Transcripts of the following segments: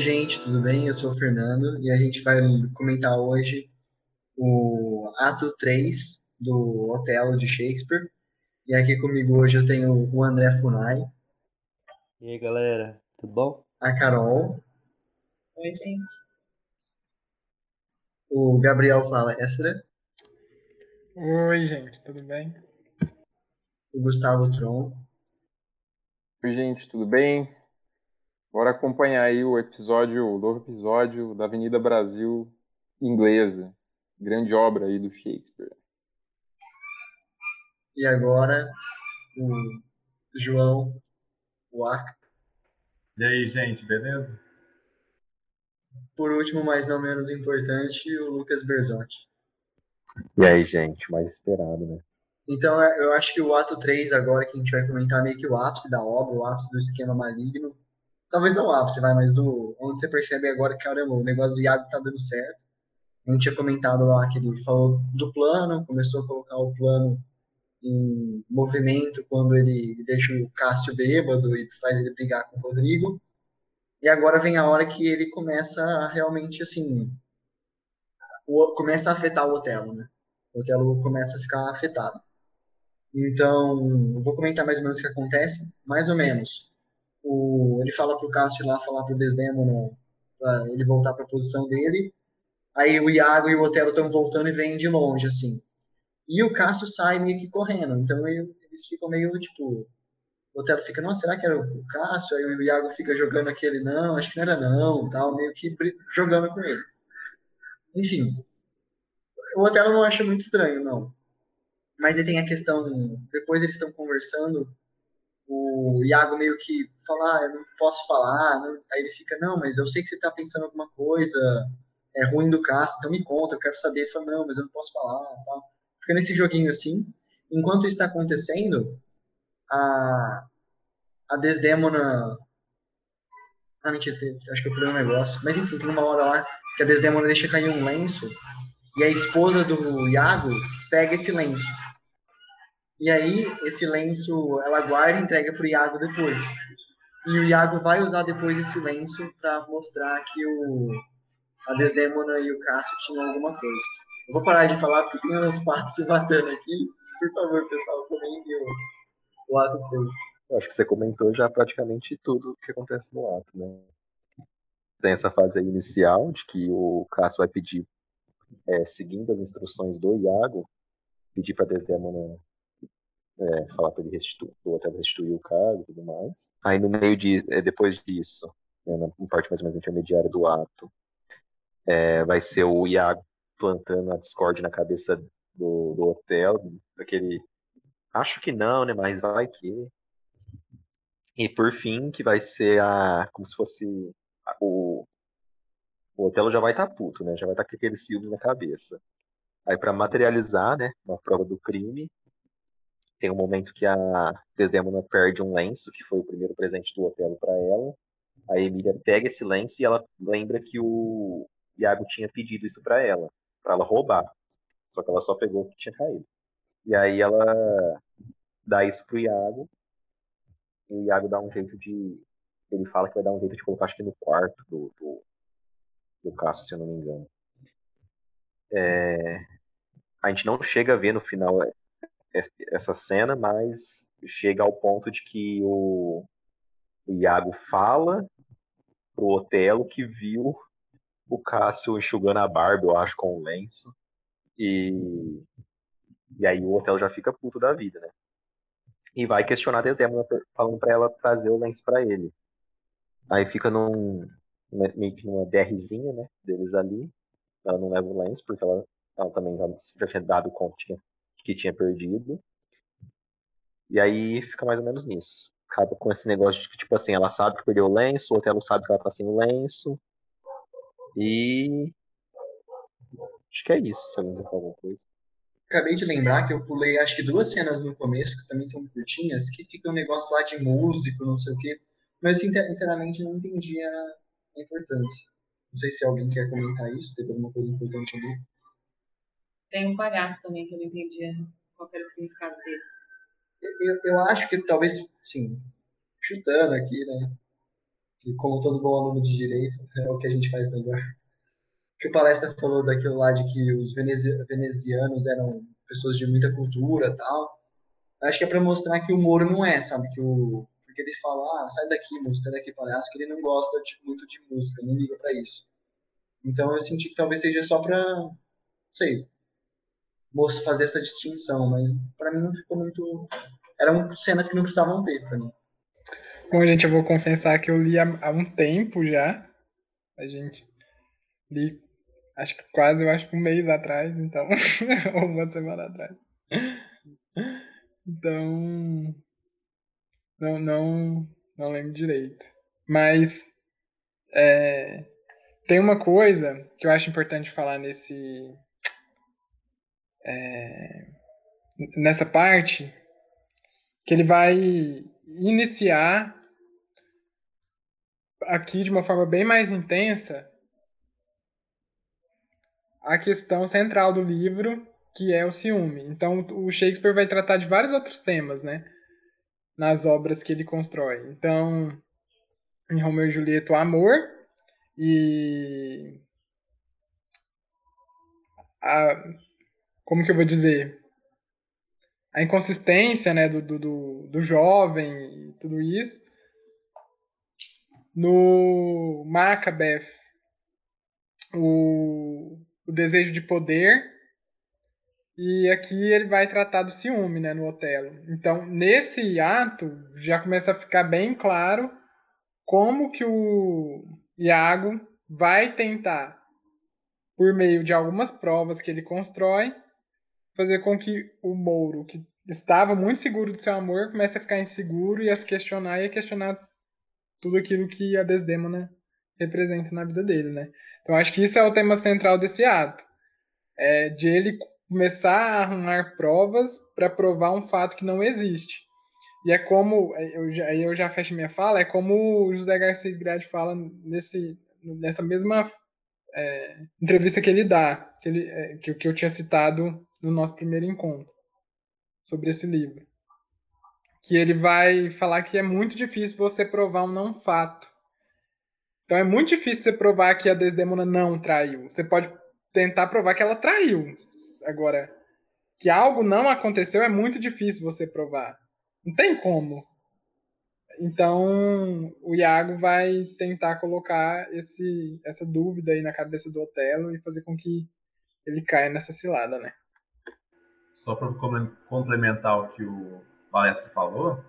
Oi, gente, tudo bem? Eu sou o Fernando e a gente vai comentar hoje o ato 3 do Otelo de Shakespeare. E aqui comigo hoje eu tenho o André Funai, E aí, galera, tudo bom? a Carol, Oi, gente. o Gabriel Palestra, Oi, gente, tudo bem? o Gustavo Tronco Oi, gente, tudo bem? Bora acompanhar aí o episódio, o novo episódio da Avenida Brasil Inglesa. Grande obra aí do Shakespeare. e agora o João Waka. E aí, gente, beleza? Por último, mas não menos importante, o Lucas Berzotti. E aí, gente, mais esperado, né? Então, eu acho que o ato 3 agora, que a gente vai comentar meio que o ápice da obra, o ápice do esquema maligno. Talvez não o ápice, vai, mas do onde você percebe agora que, caramba, o negócio do Iago tá dando certo. A gente tinha comentado lá que ele falou do plano, começou a colocar o plano em movimento quando ele deixa o Cássio bêbado e faz ele brigar com o Rodrigo. E agora vem a hora que ele começa a realmente, assim, começa a afetar o Otelo, né? O Otelo começa a ficar afetado. Então, vou comentar mais ou menos o que acontece, mais ou menos. O, ele fala pro Cássio lá falar pro Desdemona para ele voltar para a posição dele. Aí o Iago e o Otelo estão voltando e vêm de longe, assim. E o Cássio sai meio que correndo. Então ele- eles ficam meio tipo. O Otelo fica, nossa, será que era o Cássio? Aí o Iago fica jogando aquele, não, acho que não era não, tal, meio que jogando com ele. Enfim. O Otelo não acha muito estranho, não. Mas aí tem a questão, depois eles estão conversando, o Iago meio que fala, ah, eu não posso falar, né? aí ele fica, não, mas eu sei que você tá pensando alguma coisa é ruim do Cássio, então me conta, eu quero saber. Ele fala, não, mas eu não posso falar, tal. Fica nesse joguinho assim. Enquanto isso está acontecendo, a, a Desdemona... Ah, mentira, acho que eu pulei um negócio. Mas enfim, tem uma hora lá que a Desdemona deixa cair um lenço e a esposa do Iago pega esse lenço. E aí, esse lenço ela guarda e entrega pro Iago depois. E o Iago vai usar depois esse lenço para mostrar que o, a Desdemona e o Cássio tinham alguma coisa. Eu vou parar de falar porque tem umas partes se batendo aqui. Por favor, pessoal, comentem o, o ato 3. Eu acho que você comentou já praticamente tudo o que acontece no ato, né? Tem essa fase inicial de que o Cássio vai pedir, é, seguindo as instruções do Iago, pedir para Desdemona é, falar para ele restituir, o Otelo restituir o cargo e tudo mais. Aí no meio de, é, depois disso, né, na parte mais ou menos intermediária do ato, é, vai ser o Iago plantando a discórdia na cabeça do, do Otelo, daquele acho que não, né, mas vai que. E por fim, que vai ser a. Como se fosse. a- O, o Otelo já vai estar puto, né? Já vai estar com aqueles ciúmes na cabeça. Aí, pra materializar, né? Uma prova do crime, tem um momento que a Desdemona perde um lenço, que foi o primeiro presente do Otelo para ela. A Emília pega esse lenço e ela lembra que o Iago tinha pedido isso para ela, para ela roubar. Só que ela só pegou o que tinha caído. E aí ela dá isso pro Iago. E o Iago dá um jeito de. Ele fala que vai dar um jeito de colocar, acho que no quarto do, do, do Cássio, se eu não me engano. É, a gente não chega a ver no final essa cena, mas chega ao ponto de que o, o Iago fala pro Otelo que viu o Cássio enxugando a barba, eu acho, com o lenço. E, e aí o Otelo já fica puto da vida, né? E vai questionar a Desdemona falando pra ela trazer o lenço pra ele. Aí fica num né, meio que numa DRzinha, né, deles ali. Ela não leva o lenço porque ela, ela também já, já tinha dado conta que tinha, que tinha perdido. E aí fica mais ou menos nisso. acaba com esse negócio de que, tipo assim, ela sabe que perdeu o lenço, o Otelo sabe que ela tá sem o lenço. E. Acho que é isso, se alguém quiser falar alguma coisa. Acabei de lembrar que eu pulei acho que duas cenas no começo, que também são curtinhas, que fica um negócio lá de músico, não sei o quê. Mas sinceramente não entendi a importância. Não sei se alguém quer comentar isso, teve alguma coisa importante ali. Tem um palhaço também que eu não entendia qual era o significado dele. Eu, eu acho que talvez, sim, chutando aqui, né? Que como todo bom aluno de direito, é o que a gente faz melhor. Que o palestra falou daquilo lá de que os venezi venezianos eram pessoas de muita cultura tal. Acho que é para mostrar que o Moro não é, sabe? Que o, porque ele fala, ah, sai daqui, moço, sai daqui, palhaço, que ele não gosta de, muito de música, não liga para isso. Então eu senti que talvez seja só não sei, fazer essa distinção, mas para mim não ficou muito. Eram cenas que não precisavam ter para mim. Bom, gente, eu vou confessar que eu li há, há um tempo já. A gente li, acho que quase, eu acho que um mês atrás, então, ou uma semana atrás. Então, não, não, não lembro direito. Mas é, tem uma coisa que eu acho importante falar nesse é, nessa parte que ele vai iniciar aqui de uma forma bem mais intensa a questão central do livro, que é o ciúme. Então, o Shakespeare vai tratar de vários outros temas, né? nas obras que ele constrói. Então, em Romeu e Julieta, o amor e a, como que eu vou dizer a inconsistência né, do, do, do jovem e tudo isso. No Macbeth, o, o desejo de poder e aqui ele vai tratar do ciúme, né, no Otelo. Então, nesse ato, já começa a ficar bem claro como que o Iago vai tentar, por meio de algumas provas que ele constrói, fazer com que o Mouro, que estava muito seguro do seu amor, comece a ficar inseguro e a se questionar e a questionar tudo aquilo que a Desdemona representa na vida dele, né? Então acho que isso é o tema central desse ato, é de ele começar a arrumar provas para provar um fato que não existe. E é como, eu já, eu já fecho minha fala, é como o José Garcês Grade fala nesse, nessa mesma é, entrevista que ele dá, que, ele, é, que, que eu tinha citado no nosso primeiro encontro, sobre esse livro. Que ele vai falar que é muito difícil você provar um não fato. Então é muito difícil você provar que a Desdemona não traiu. Você pode tentar provar que ela traiu. Agora, que algo não aconteceu é muito difícil você provar. Não tem como. Então, o Iago vai tentar colocar esse, essa dúvida aí na cabeça do Otelo e fazer com que ele caia nessa cilada, né? Só para complementar o que o palestra falou,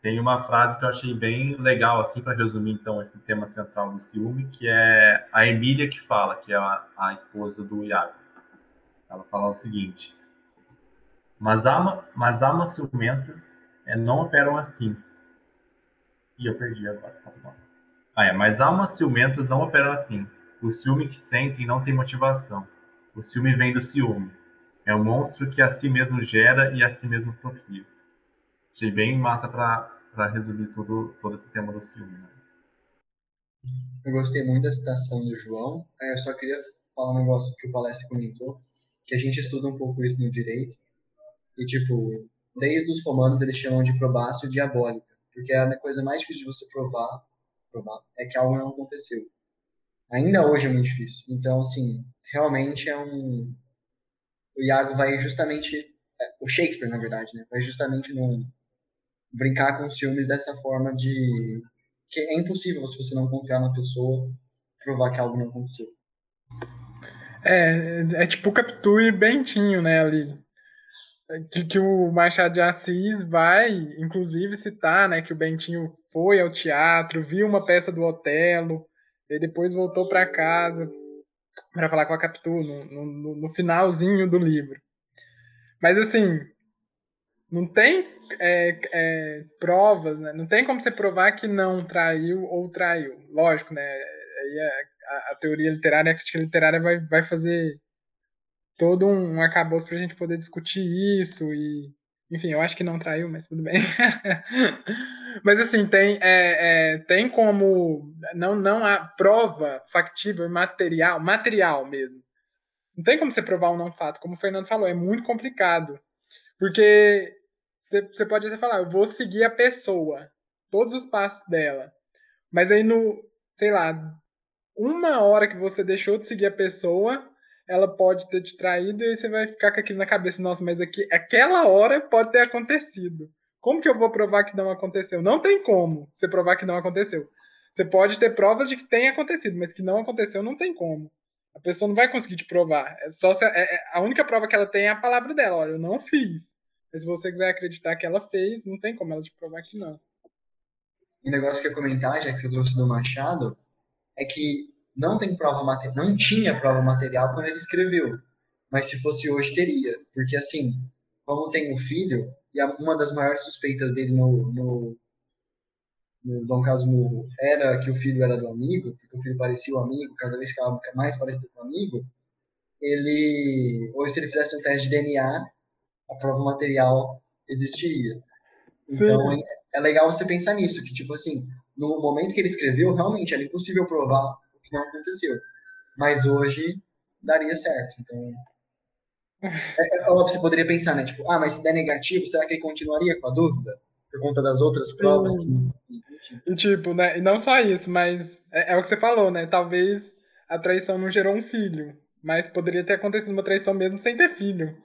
tem uma frase que eu achei bem legal, assim, para resumir, então, esse tema central do ciúme, que é a Emília que fala, que é a, a esposa do Iago. Ela fala o seguinte: Mas, alma, mas almas ciumentas é, não operam assim. E eu perdi agora. Tá ah, é, mas almas ciumentas não operam assim. O ciúme que sentem não tem motivação. O ciúme vem do ciúme. É um monstro que a si mesmo gera e a si mesmo procria. Achei bem massa para resumir tudo, todo esse tema do ciúme. Né? Eu gostei muito da citação do João. É, eu só queria falar um negócio que o palestra comentou que a gente estuda um pouco isso no direito. E, tipo, desde os romanos eles chamam de probácio diabólica, porque é a coisa mais difícil de você provar, provar é que algo não aconteceu. Ainda hoje é muito difícil. Então, assim, realmente é um. O Iago vai justamente. É, o Shakespeare, na verdade, né? Vai justamente no... brincar com os filmes dessa forma de. que é impossível, se você não confiar na pessoa, provar que algo não aconteceu. É, é tipo Capitu e Bentinho, né, ali. Que, que o Machado de Assis vai, inclusive, citar, né, que o Bentinho foi ao teatro, viu uma peça do Otelo, e depois voltou para casa para falar com a Capitu no, no, no finalzinho do livro. Mas, assim, não tem é, é, provas, né? Não tem como você provar que não traiu ou traiu. Lógico, né? Aí a, a, teoria literária, a crítica literária vai, vai fazer todo um arcabouço para a gente poder discutir isso e enfim, eu acho que não traiu, mas tudo bem. mas assim, tem, é, é, tem como. Não, não há prova factível, material, material mesmo. Não tem como você provar um não fato, como o Fernando falou, é muito complicado. Porque você pode até falar, eu vou seguir a pessoa, todos os passos dela. Mas aí no, sei lá, uma hora que você deixou de seguir a pessoa, ela pode ter te traído e aí você vai ficar com aquilo na cabeça, nossa, mas aqui, aquela hora pode ter acontecido. Como que eu vou provar que não aconteceu? Não tem como você provar que não aconteceu. Você pode ter provas de que tem acontecido, mas que não aconteceu não tem como. A pessoa não vai conseguir te provar. É só se, é, é, a única prova que ela tem é a palavra dela. Olha, eu não fiz. Mas se você quiser acreditar que ela fez, não tem como ela te provar que não. Um negócio que eu ia comentar, já que você trouxe do Machado, é que não tem prova material, não tinha prova material quando ele escreveu. Mas se fosse hoje, teria. Porque, assim, como tem um filho, e uma das maiores suspeitas dele no, no, no Dom Casmurro era que o filho era do amigo, porque o filho parecia o amigo, cada vez ficava mais parecido com o amigo, ele, ou se ele fizesse um teste de DNA, a prova material existiria. Então, é, é legal você pensar nisso, que, tipo assim, no momento que ele escreveu, realmente era impossível provar que não aconteceu. Mas hoje daria certo. Então. É, é, você poderia pensar, né? Tipo, ah, mas se der negativo, será que ele continuaria com a dúvida? Por conta das outras provas que. E tipo, né? E não só isso, mas é, é, o que você falou, né? Talvez a traição não gerou um filho. Mas poderia ter acontecido uma traição mesmo sem ter filho.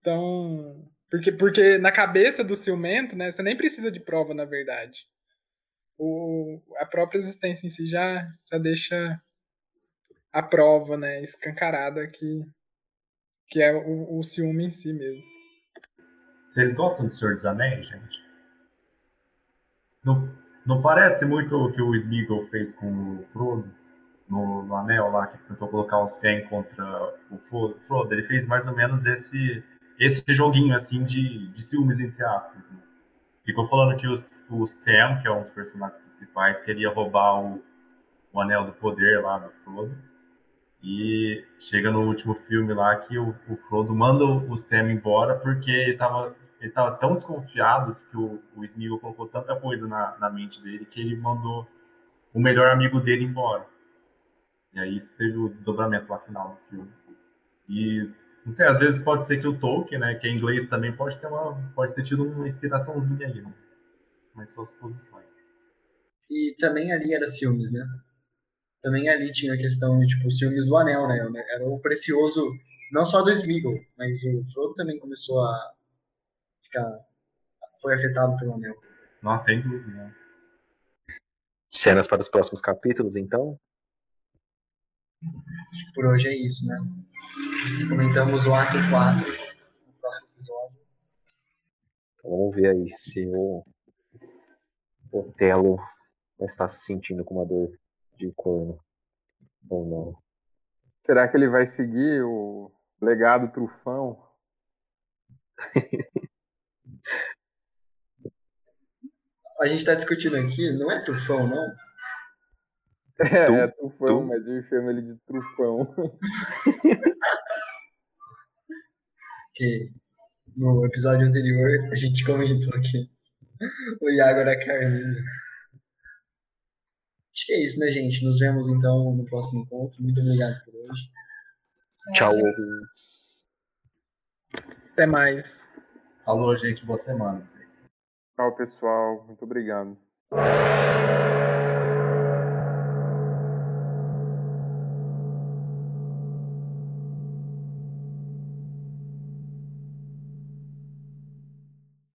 Então. Porque, porque na cabeça do ciumento, né? Você nem precisa de prova, na verdade o, a própria existência em si já, já deixa a prova, né, escancarada que, que é o, o ciúme em si mesmo. Vocês gostam do Senhor dos Anéis, gente? Não, não parece muito o que o Smeagol fez com o Frodo no, no Anel lá, que tentou colocar o Sam contra o Frodo? Ele fez mais ou menos esse, esse joguinho assim de, de ciúmes, entre aspas. Né? Ficou falando que o, o Sam, que é um dos personagens principais, queria roubar o, o Anel do Poder lá do Frodo. E chega no último filme lá que o, o Frodo manda o Sam embora porque ele tava, ele tava tão desconfiado que o, o Smeagol colocou tanta coisa na, na mente dele que ele mandou o melhor amigo dele embora. E aí isso teve o dobramento lá final do filme. E não sei, às vezes pode ser que o Tolkien, né, que é inglês também, pode ter, uma, pode ter tido uma inspiraçãozinha aí, né? Mas suas posições. E também ali era ciúmes, né? Também ali tinha a questão de, tipo, ciúmes do anel, né? Era o precioso, não só do Smeagol, mas o Frodo também começou a ficar... foi afetado pelo anel. Nossa, sem dúvida, né? Cenas para os próximos capítulos, então? Acho que por hoje é isso, né? Comentamos o ato 4 no próximo episódio. Então, vamos ver aí se o Otelo vai estar se sentindo com uma dor de corno ou não. Será que ele vai seguir o legado trufão? A gente está discutindo aqui, não é trufão, não? É, tu, é trufão, tu? mas eu chamo ele de trufão. que no episódio anterior a gente comentou aqui o Iago era Carlinho. Acho que é isso, né, gente? Nos vemos então no próximo encontro. Muito obrigado por hoje. Tchau, ouvintes. Até mais. Falou, gente. Boa semana. Tchau, pessoal. Muito obrigado.